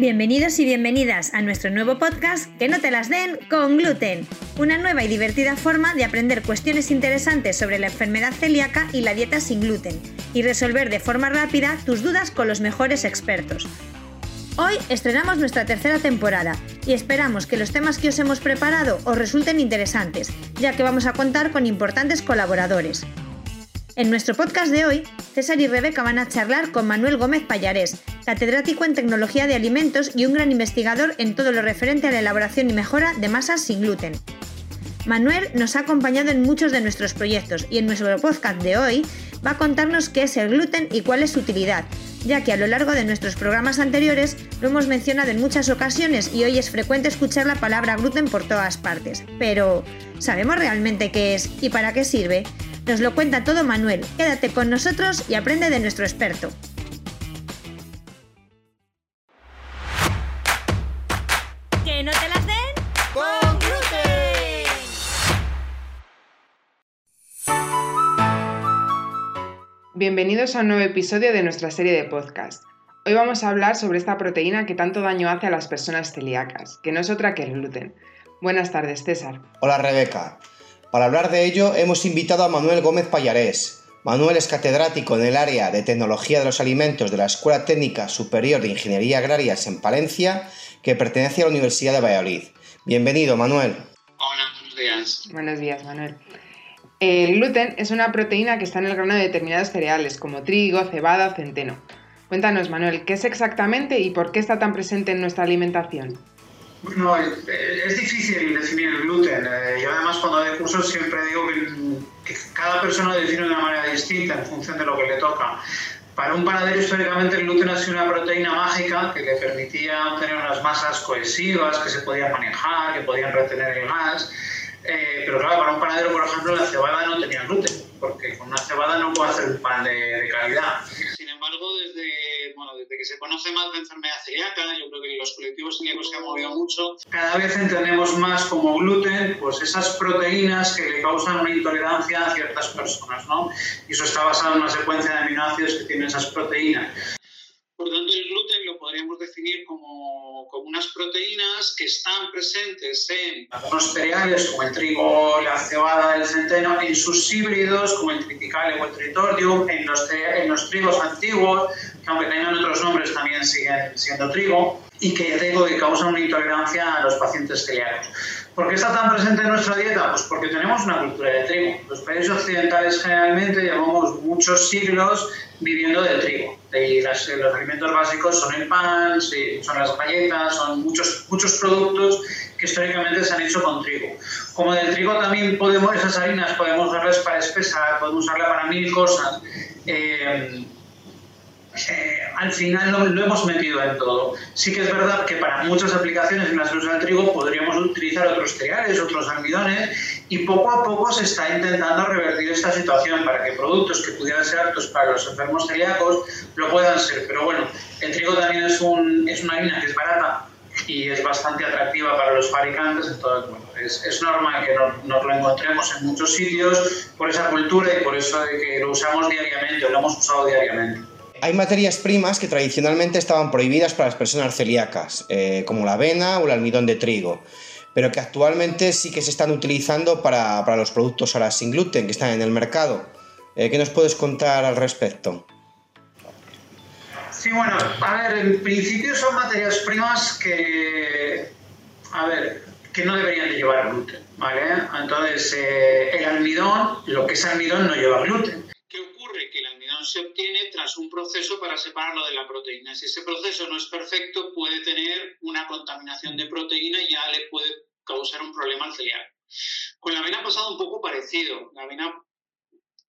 Bienvenidos y bienvenidas a nuestro nuevo podcast Que no te las den con gluten, una nueva y divertida forma de aprender cuestiones interesantes sobre la enfermedad celíaca y la dieta sin gluten y resolver de forma rápida tus dudas con los mejores expertos. Hoy estrenamos nuestra tercera temporada y esperamos que los temas que os hemos preparado os resulten interesantes, ya que vamos a contar con importantes colaboradores. En nuestro podcast de hoy, César y Rebeca van a charlar con Manuel Gómez Payarés, catedrático en tecnología de alimentos y un gran investigador en todo lo referente a la elaboración y mejora de masas sin gluten. Manuel nos ha acompañado en muchos de nuestros proyectos y en nuestro podcast de hoy va a contarnos qué es el gluten y cuál es su utilidad, ya que a lo largo de nuestros programas anteriores lo hemos mencionado en muchas ocasiones y hoy es frecuente escuchar la palabra gluten por todas partes. Pero, ¿sabemos realmente qué es y para qué sirve? Nos lo cuenta todo Manuel. Quédate con nosotros y aprende de nuestro experto. ¡Que no te las den! ¡Con gluten! Bienvenidos a un nuevo episodio de nuestra serie de podcast. Hoy vamos a hablar sobre esta proteína que tanto daño hace a las personas celíacas, que no es otra que el gluten. Buenas tardes, César. Hola, Rebeca. Para hablar de ello hemos invitado a Manuel Gómez Payarés. Manuel es catedrático en el área de Tecnología de los Alimentos de la Escuela Técnica Superior de Ingeniería Agrarias en Palencia, que pertenece a la Universidad de Valladolid. Bienvenido, Manuel. Hola, buenos días. Buenos días, Manuel. El gluten es una proteína que está en el grano de determinados cereales como trigo, cebada o centeno. Cuéntanos, Manuel, ¿qué es exactamente y por qué está tan presente en nuestra alimentación? Bueno, eh, es difícil definir el gluten. Eh, Yo además cuando doy cursos siempre digo que, cada persona lo define de una manera distinta en función de lo que le toca. Para un panadero históricamente el gluten ha sido una proteína mágica que le permitía obtener unas masas cohesivas que se podían manejar, que podían retener el gas. Eh, pero claro, para un panadero, por ejemplo, la cebada no tenía gluten, porque con una cebada no puede hacer un pan de, de calidad. Sin embargo, desde, bueno, desde que se conoce más la enfermedad celíaca, yo creo que los colectivos celíacos se han movido mucho, cada vez entendemos más como gluten pues esas proteínas que le causan una intolerancia a ciertas personas, ¿no? Y eso está basado en una secuencia de aminoácidos que tienen esas proteínas. Por tanto, el gluten lo podríamos definir como, como, unas proteínas que están presentes en algunos cereales como el trigo, la cebada, el centeno, en sus híbridos como el triticale o el tritordium, en los, en los trigos antiguos, aunque tengan otros nombres también siguen siendo trigo, y que ya digo que causan una intolerancia a los pacientes celíacos. ¿Por qué está tan presente en nuestra dieta? Pues porque tenemos una cultura de trigo. Los países occidentales generalmente llevamos muchos siglos viviendo del trigo. Y las, los alimentos básicos son el pan, son las galletas, son muchos, muchos productos que históricamente se han hecho con trigo. Como del trigo también podemos, esas harinas podemos usarlas para espesar, podemos usarla para mil cosas. Eh, eh, al final lo, lo, hemos metido en todo. Sí que es verdad que para muchas aplicaciones en las que usa el trigo podríamos utilizar otros cereales, otros almidones y poco a poco se está intentando revertir esta situación para que productos que pudieran ser aptos para los enfermos celíacos lo puedan ser. Pero bueno, el trigo también es, un, es una harina que es barata y es bastante atractiva para los fabricantes, entonces bueno, es, es normal que nos, nos, lo encontremos en muchos sitios por esa cultura y por eso de que lo usamos diariamente o lo hemos usado diariamente. Hay materias primas que tradicionalmente estaban prohibidas para las personas celíacas, eh, como la avena o el almidón de trigo, pero que actualmente sí que se están utilizando para, para los productos ahora sin gluten que están en el mercado. Eh, ¿Qué nos puedes contar al respecto? Sí, bueno, a ver, en principio son materias primas que, a ver, que no deberían de llevar gluten, ¿vale? Entonces, eh, el almidón, lo que es almidón no lleva gluten. Almidón se obtiene tras un proceso para separarlo de la proteína. Si ese proceso no es perfecto, puede tener una contaminación de proteína y ya le puede causar un problema al celíaco. Con la avena ha pasado un poco parecido. La avena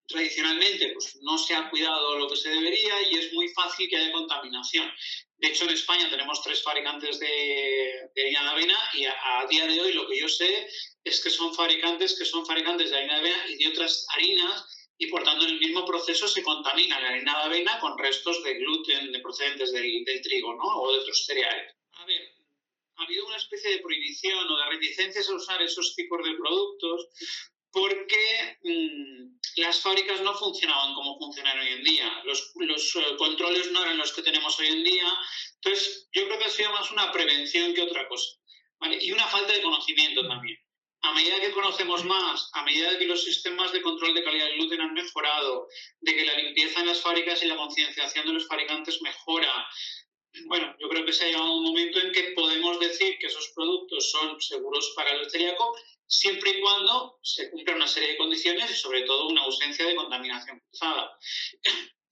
tradicionalmente pues, no se ha cuidado lo que se debería y es muy fácil que haya contaminación. De hecho, en España tenemos tres fabricantes de, harina de avena y a, a, día de hoy lo que yo sé es que son fabricantes que son fabricantes de harina de avena y de otras harinas y por tanto en el mismo proceso se contamina la harina de avena con restos de gluten de procedentes del, trigo ¿no? o de otros cereales. A ver, ha habido una especie de prohibición o de reticencias a usar esos tipos de productos porque mmm, las fábricas no funcionaban como funcionan hoy en día. Los, los uh, controles no eran los que tenemos hoy en día. Entonces, yo creo que ha sido más una prevención que otra cosa. Y una falta de conocimiento también. A medida que conocemos más, a medida que los sistemas de control de calidad del gluten han mejorado, de que la limpieza en las fábricas y la concienciación de los fabricantes mejora, bueno, yo creo que se ha llegado un momento en que podemos decir que esos productos son seguros para el celíaco siempre y cuando se cumpla una serie de condiciones y sobre todo una ausencia de contaminación cruzada.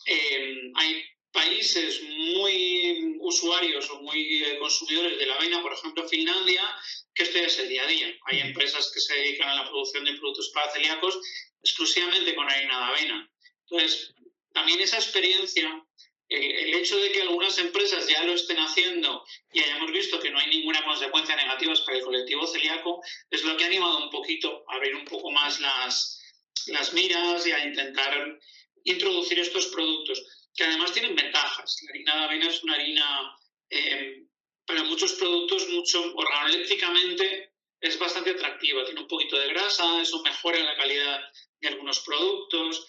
Eh, hay países muy usuarios o muy eh, consumidores de la avena, por ejemplo Finlandia, que esto ya es el día a día. Hay empresas que se dedican a la producción de productos para celíacos exclusivamente con harina de avena. Entonces, también esa experiencia, el, hecho de que algunas empresas ya lo estén haciendo y hayamos visto que no hay ninguna consecuencia negativa para el colectivo celíaco, es lo que ha animado un poquito a ver un poco más las, las miras y a intentar introducir estos productos que además tienen ventajas. La harina de avena es una harina eh, para muchos productos, mucho organolépticamente es bastante atractiva. Tiene un poquito de grasa, eso mejora la calidad de algunos productos.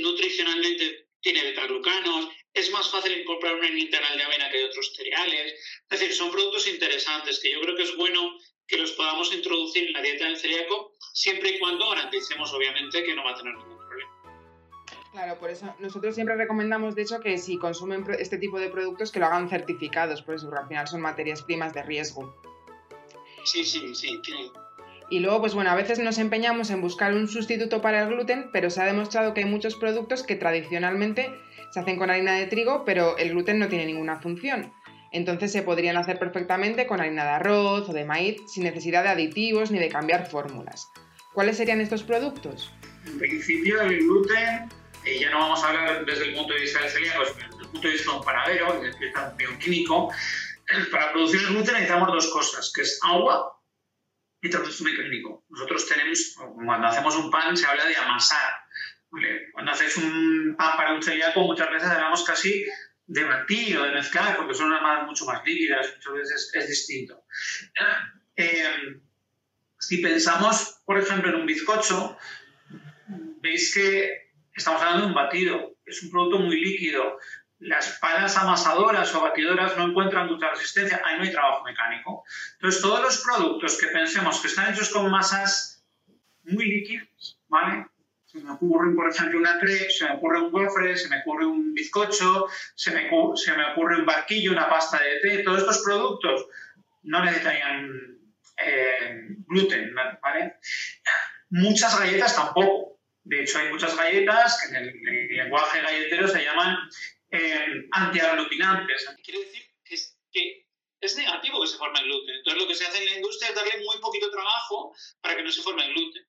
Nutricionalmente tiene betaglucanos, es más fácil incorporar una integral de avena que de otros cereales. Es decir, son productos interesantes que yo creo que es bueno que los podamos introducir en la dieta del celíaco, siempre y cuando garanticemos, obviamente, que no va a tener ningún Claro, por eso nosotros siempre recomendamos, de hecho, que si consumen este tipo de productos, que lo hagan certificados, por eso, al final son materias primas de riesgo. Sí, sí, sí. Y luego, pues bueno, a veces nos empeñamos en buscar un sustituto para el gluten, pero se ha demostrado que hay muchos productos que tradicionalmente se hacen con harina de trigo, pero el gluten no tiene ninguna función. Entonces se podrían hacer perfectamente con harina de arroz o de maíz sin necesidad de aditivos ni de cambiar fórmulas. ¿Cuáles serían estos productos? En principio el gluten y ya no vamos a hablar desde el punto de vista del celíaco, desde el punto de vista de un panadero, desde el punto de vista bioquímico. Para producir el gluten necesitamos dos cosas, que es agua y proceso mecánico. Nosotros tenemos, cuando hacemos un pan se habla de amasar. Cuando haces un pan para un celíaco muchas veces hablamos casi de batir o de mezclar, porque son unas mucho más líquidas, muchas veces es, distinto. Eh, si pensamos, por ejemplo, en un bizcocho, veis que Estamos hablando de un batido, es un producto muy líquido. Las palas amasadoras o batidoras no encuentran mucha resistencia, ahí no hay trabajo mecánico. Entonces, todos los productos que pensemos que están hechos con masas muy líquidas, ¿vale? Se me ocurre, por ejemplo, una crepe, se me ocurre un gofre, se me ocurre un bizcocho, se me, se me ocurre un barquillo, una pasta de té. Todos estos productos no necesitarían eh, gluten, ¿vale? Muchas galletas tampoco. De hecho, hay muchas galletas que en el, lenguaje galletero se llaman eh, antiaglutinantes. Quiere decir que es, negativo que se forme el gluten. Entonces, lo que se hace en la industria es darle muy poquito trabajo para que no se forme el gluten.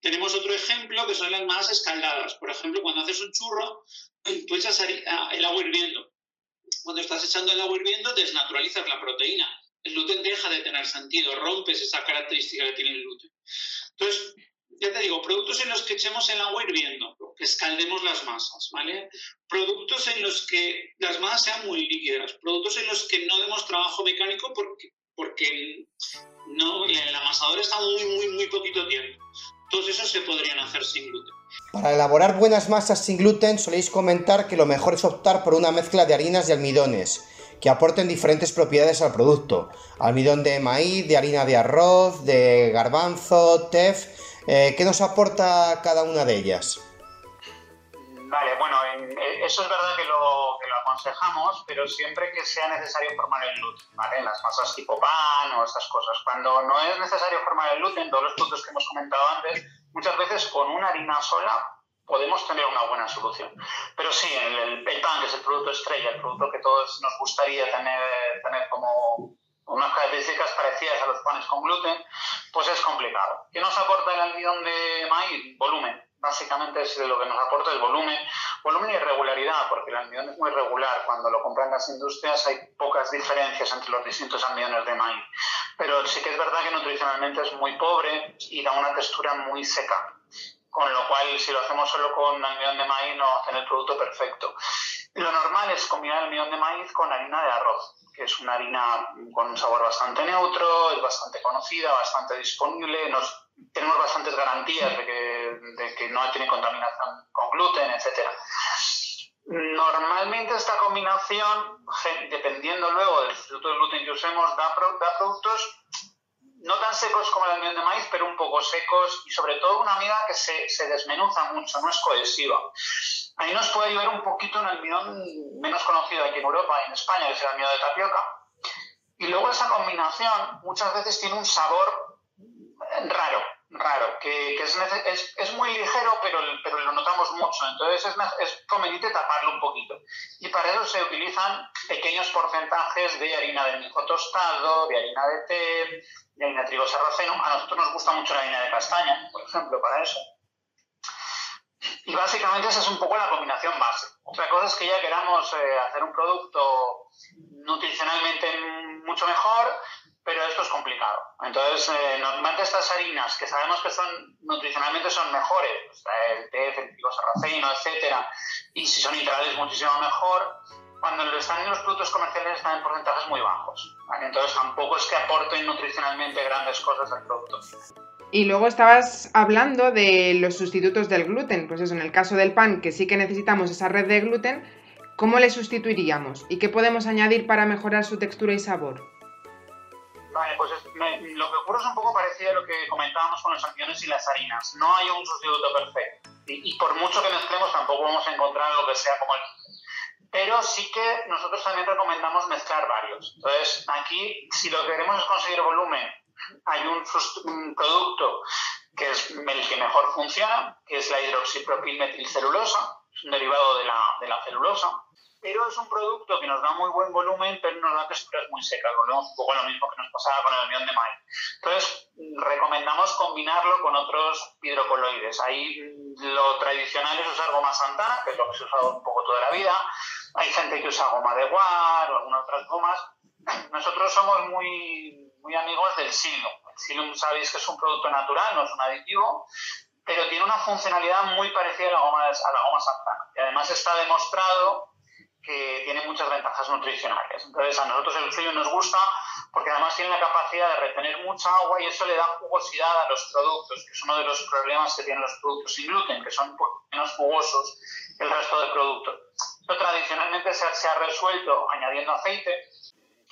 Tenemos otro ejemplo que son las masas escaldadas. Por ejemplo, cuando haces un churro, tú echas el agua hirviendo. Cuando estás echando el agua hirviendo, desnaturalizas la proteína. El gluten deja de tener sentido, rompes esa característica que tiene el gluten. Entonces, ya te digo, productos en los que echemos el agua hirviendo, que escaldemos las masas, ¿vale? Productos en los que las masas sean muy líquidas, productos en los que no demos trabajo mecánico porque, porque no, el amasador está muy, muy, muy poquito tiempo. Todos esos se podrían hacer sin gluten. Para elaborar buenas masas sin gluten soléis comentar que lo mejor es optar por una mezcla de harinas y almidones que aporten diferentes propiedades al producto. Almidón de maíz, de harina de arroz, de garbanzo, tef eh, ¿Qué nos aporta cada una de ellas? Vale, bueno, eh, eso es verdad que lo, aconsejamos, pero siempre que sea necesario formar el gluten, ¿vale? Las masas tipo pan o estas cosas. Cuando no es necesario formar el gluten, todos los productos que hemos comentado antes, muchas veces con una harina sola podemos tener una buena solución. Pero sí, el, el, pan, que es el producto estrella, el producto que todos nos gustaría tener, tener como unas características parecidas a los panes con gluten, pues es complicado. ¿Qué nos aporta el almidón de maíz? Volumen. Básicamente es lo que nos aporta el volumen. Volumen y regularidad, porque el almidón es muy regular. Cuando lo compran las industrias hay pocas diferencias entre los distintos almidones de maíz. Pero sí que es verdad que nutricionalmente es muy pobre y da una textura muy seca. Con lo cual, si lo hacemos solo con almidón de maíz, no hacen el producto perfecto. Lo normal es combinar almidón de maíz con harina de arroz que es una harina con un sabor bastante neutro, es bastante conocida, bastante disponible, nos, tenemos bastantes garantías de que, no tiene contaminación con gluten, etc. Normalmente esta combinación, dependiendo luego del sustituto de gluten que usemos, da, productos no tan secos como el almidón de maíz, pero un poco secos y sobre todo una amiga que se, se desmenuza mucho, no es cohesiva. Ahí nos puede ayudar un poquito un almidón menos conocido aquí en Europa en España, que es el almidón de tapioca. Y luego esa combinación muchas veces tiene un sabor raro, raro, que, es, es, es, muy ligero, pero, lo notamos mucho. Entonces es, es, conveniente taparlo un poquito. Y para eso se utilizan pequeños porcentajes de harina de mijo tostado, de harina de té, de harina de trigo sarraceno. A nosotros nos gusta mucho la harina de castaña, por ejemplo, para eso. Y básicamente esa es un poco la combinación base. Otra cosa es que ya queramos eh, hacer un producto nutricionalmente mucho mejor, pero esto es complicado. Entonces, eh, normalmente estas harinas que sabemos que son nutricionalmente son mejores, pues, el TF, el trigo sarraceno, etcétera, y si son integrales muchísimo mejor, cuando están en los productos comerciales están en porcentajes muy bajos. Entonces tampoco es que aporten nutricionalmente grandes cosas al producto. Y luego estabas hablando de los sustitutos del gluten. Pues eso, en el caso del pan, que sí que necesitamos esa red de gluten, ¿cómo le sustituiríamos? ¿Y qué podemos añadir para mejorar su textura y sabor? Vale, pues lo que ocurre es un poco parecido a lo que comentábamos con los campeones y las harinas. No hay un sustituto perfecto. Y, por mucho que mezclemos, tampoco vamos a encontrar lo que sea como el pero sí que nosotros también recomendamos mezclar varios. Entonces, aquí, si lo que queremos es conseguir volumen hay un, producto que es el que mejor funciona, que es la hidroxipropilmetilcelulosa, es un derivado de la, de la celulosa, pero es un producto que nos da muy buen volumen, pero nos da texturas muy secas. Volvemos un poco lo mismo que nos pasaba con el almidón de maíz. Entonces, recomendamos combinarlo con otros hidrocoloides. Ahí lo tradicional es usar goma santana, que es lo que se ha usado un poco toda la vida. Hay gente que usa goma de guar o algunas otras gomas. Nosotros somos muy muy amigos del Silum. El Silum sabéis que es un producto natural, no es un aditivo, pero tiene una funcionalidad muy parecida a la goma, a la goma santana. Y además está demostrado que tiene muchas ventajas nutricionales. Entonces a nosotros el Silum nos gusta porque además tiene la capacidad de retener mucha agua y eso le da jugosidad a los productos, que es uno de los problemas que tienen los productos sin gluten, que son menos jugosos que el resto del producto. Esto tradicionalmente se ha resuelto añadiendo aceite,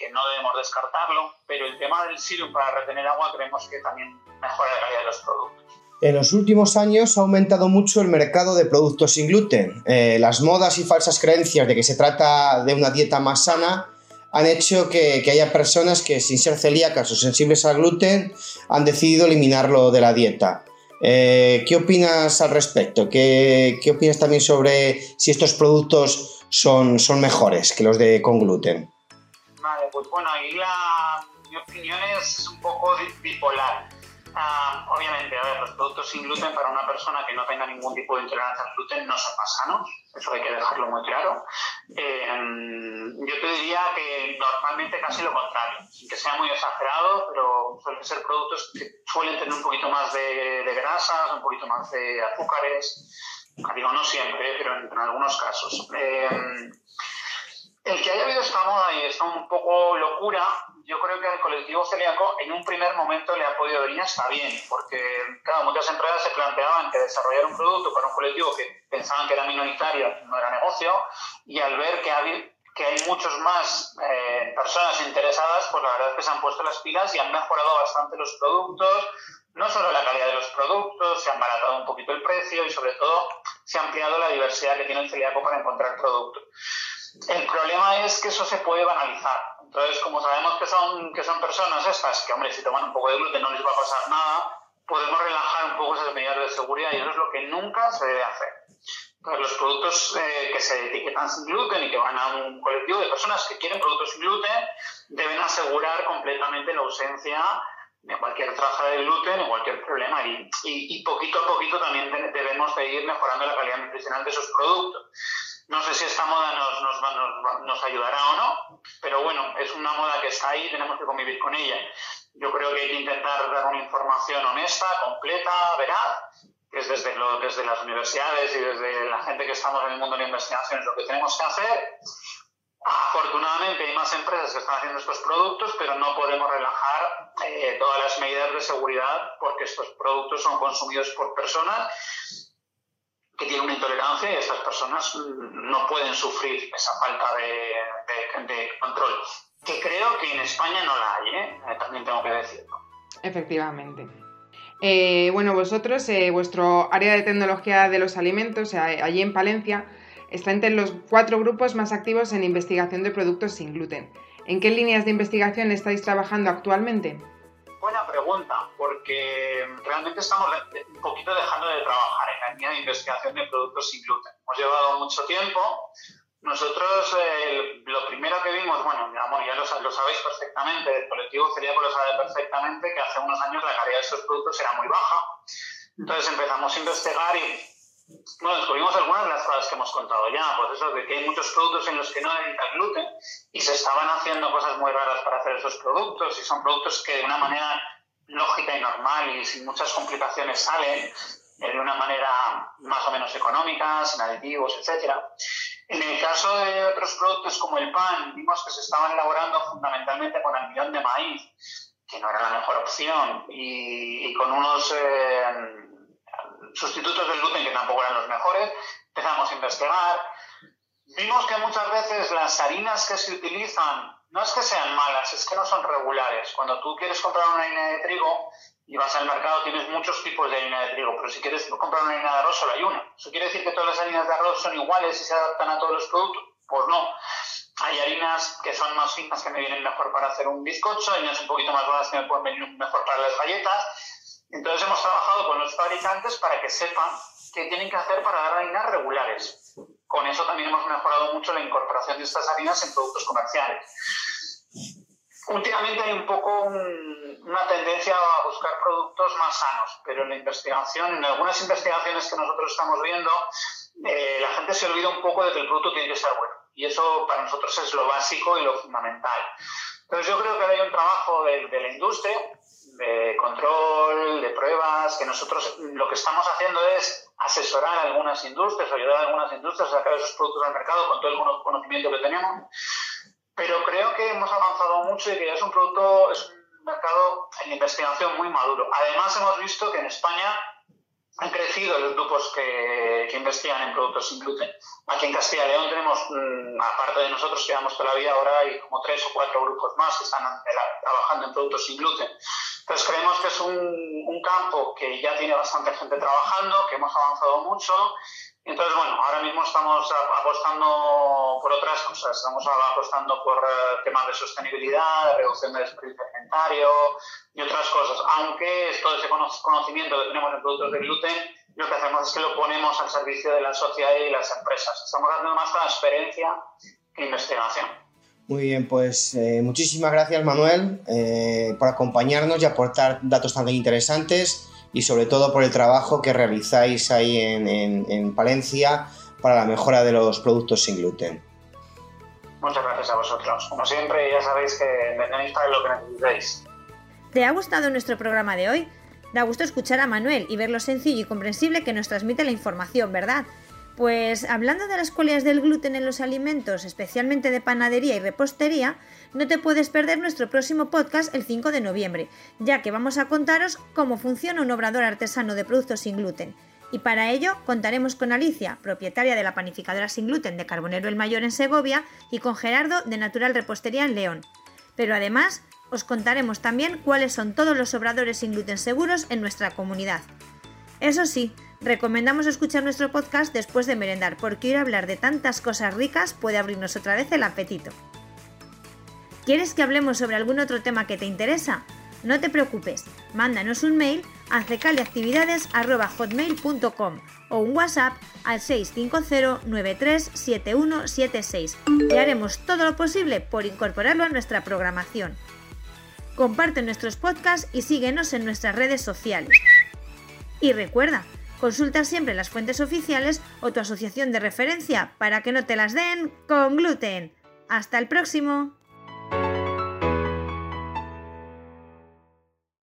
que no debemos descartarlo, pero el tema del sirum para retener agua creemos que también mejora la calidad de los productos. En los últimos años ha aumentado mucho el mercado de productos sin gluten. Eh, las modas y falsas creencias de que se trata de una dieta más sana han hecho que, haya personas que sin ser celíacas o sensibles al gluten han decidido eliminarlo de la dieta. Eh, ¿Qué opinas al respecto? ¿Qué, ¿Qué, opinas también sobre si estos productos son, son mejores que los de con gluten? Pues bueno, ahí la, mi opinión es un poco bipolar. Ah, obviamente, a ver, los productos sin gluten para una persona que no tenga ningún tipo de intolerancia al gluten no son más sanos, eso hay que dejarlo muy claro. Eh, yo te diría que normalmente casi lo contrario, sin que sea muy exagerado, pero suelen ser productos que suelen tener un poquito más de, grasas, un poquito más de azúcares. Digo, no siempre, pero en, algunos casos. Eh, el que haya habido esta moda y esta un poco locura, yo creo que al colectivo celíaco en un primer momento le ha podido venir hasta bien, porque claro, muchas empresas se planteaban que desarrollar un producto para un colectivo que pensaban que era minoritario no era negocio, y al ver que hay, que muchos más eh, personas interesadas, pues la verdad es que se han puesto las pilas y han mejorado bastante los productos, no solo la calidad de los productos, se han baratado un poquito el precio y sobre todo se ha ampliado la diversidad que tiene el celíaco para encontrar productos. El problema es que eso se puede banalizar. Entonces, como sabemos que son, que son personas estas, que hombre, si toman un poco de gluten no les va a pasar nada, podemos relajar un poco esas medidas de seguridad y eso es lo que nunca se debe hacer. Entonces, los productos eh, que se etiquetan sin gluten y que van a un colectivo de personas que quieren productos sin gluten deben asegurar completamente la ausencia de cualquier traza de gluten o cualquier problema y, y, poquito a poquito también debemos de ir mejorando la calidad nutricional de esos productos. No sé si esta moda nos, nos, nos, ayudará o no, pero bueno, es una moda que está ahí tenemos que convivir con ella. Yo creo que hay que intentar dar una información honesta, completa, veraz, que es desde, lo, desde las universidades y desde la gente que estamos en el mundo de la investigación, es lo que tenemos que hacer. Afortunadamente hay más empresas que están haciendo estos productos, pero no podemos relajar eh, todas las medidas de seguridad porque estos productos son consumidos por personas que tienen una intolerancia y estas personas no pueden sufrir esa falta de, control, que creo que en España no la hay, ¿eh? Eh, también tengo que decirlo. Efectivamente. Eh, bueno, vosotros, vuestro área de tecnología de los alimentos, allí en Palencia, está entre los cuatro grupos más activos en investigación de productos sin gluten. ¿En qué líneas de investigación estáis trabajando actualmente? Pregunta, porque realmente estamos un poquito dejando de trabajar en la línea de investigación de productos sin gluten. Hemos llevado mucho tiempo. Nosotros eh, lo primero que vimos, bueno, ya lo, sabéis perfectamente, el colectivo celíaco lo sabe perfectamente, que hace unos años la calidad de estos productos era muy baja. Entonces empezamos a investigar y bueno, descubrimos algunas de las cosas que hemos contado ya, pues eso de que hay muchos productos en los que no hay gluten y se estaban haciendo cosas muy raras para hacer esos productos y son productos que de una manera lógica y normal y sin muchas complicaciones salen de una manera más o menos económica, sin aditivos, etc. En el caso de otros productos como el pan, vimos que se estaban elaborando fundamentalmente con almidón de maíz, que no era la mejor opción, y, con unos... Eh, sustitutos del gluten que tampoco eran los mejores, empezamos a investigar. Vimos que muchas veces las harinas que se utilizan no es que sean malas, es que no son regulares. Cuando tú quieres comprar una harina de trigo y vas al mercado tienes muchos tipos de harina de trigo, pero si quieres comprar una harina de arroz solo hay una. ¿Eso quiere decir que todas las harinas de arroz son iguales y se adaptan a todos los productos? Pues no. Hay harinas que son más finas que me vienen mejor para hacer un bizcocho, harinas un poquito más bajas que me pueden venir mejor para las galletas entonces hemos trabajado con los fabricantes para que sepan qué tienen que hacer para dar harinas regulares. Con eso también hemos mejorado mucho la incorporación de estas harinas en productos comerciales. Últimamente hay un poco una tendencia a buscar productos más sanos, pero en la investigación, en algunas investigaciones que nosotros estamos viendo, eh, la gente se olvida un poco de que el producto tiene que ser bueno. Y eso para nosotros es lo básico y lo fundamental. Entonces yo creo que hay un trabajo de, de la industria de control, de pruebas, que nosotros lo que estamos haciendo es asesorar a algunas industrias, ayudar a algunas industrias a sacar esos productos al mercado con todo el conocimiento que tenemos. Pero creo que hemos avanzado mucho y que es un producto, es un mercado en investigación muy maduro. Además, hemos visto que en España han crecido los grupos que, que, investigan en productos sin gluten. Aquí en Castilla y León tenemos, mm, aparte de nosotros que llevamos toda la vida, ahora hay como tres o cuatro grupos más que están trabajando en productos sin gluten. Entonces creemos que es un, un campo que ya tiene bastante gente trabajando, que hemos avanzado mucho entonces, bueno, ahora mismo estamos apostando por otras cosas. Estamos apostando por eh, temas de sostenibilidad, reducción del desperdicio alimentario y otras cosas. Aunque todo ese conocimiento que tenemos en productos de gluten, lo que hacemos es que lo ponemos al servicio de la sociedad y las empresas. Estamos dando más transparencia que investigación. Muy bien, pues eh, muchísimas gracias Manuel eh, por acompañarnos y aportar datos tan interesantes y sobre todo por el trabajo que realizáis ahí en, en, Palencia para la mejora de los productos sin gluten. Muchas gracias a vosotros. Como siempre, ya sabéis que tenéis para lo que necesitéis. ¿Te ha gustado nuestro programa de hoy? Da gusto escuchar a Manuel y ver lo sencillo y comprensible que nos transmite la información, ¿verdad? Pues hablando de las cualidades del gluten en los alimentos, especialmente de panadería y repostería, no te puedes perder nuestro próximo podcast el 5 de noviembre, ya que vamos a contaros cómo funciona un obrador artesano de productos sin gluten. Y para ello contaremos con Alicia, propietaria de la panificadora sin gluten de Carbonero el Mayor en Segovia, y con Gerardo de Natural Repostería en León. Pero además os contaremos también cuáles son todos los obradores sin gluten seguros en nuestra comunidad. Eso sí, recomendamos escuchar nuestro podcast después de merendar, porque ir hablar de tantas cosas ricas puede abrirnos otra vez el apetito. ¿Quieres que hablemos sobre algún otro tema que te interesa? No te preocupes, mándanos un mail a cecaliactividades.hotmail.com o un WhatsApp al 650-937176 y haremos todo lo posible por incorporarlo a nuestra programación. Comparte nuestros podcasts y síguenos en nuestras redes sociales. Y recuerda, consulta siempre las fuentes oficiales o tu asociación de referencia para que no te las den con gluten. ¡Hasta el próximo!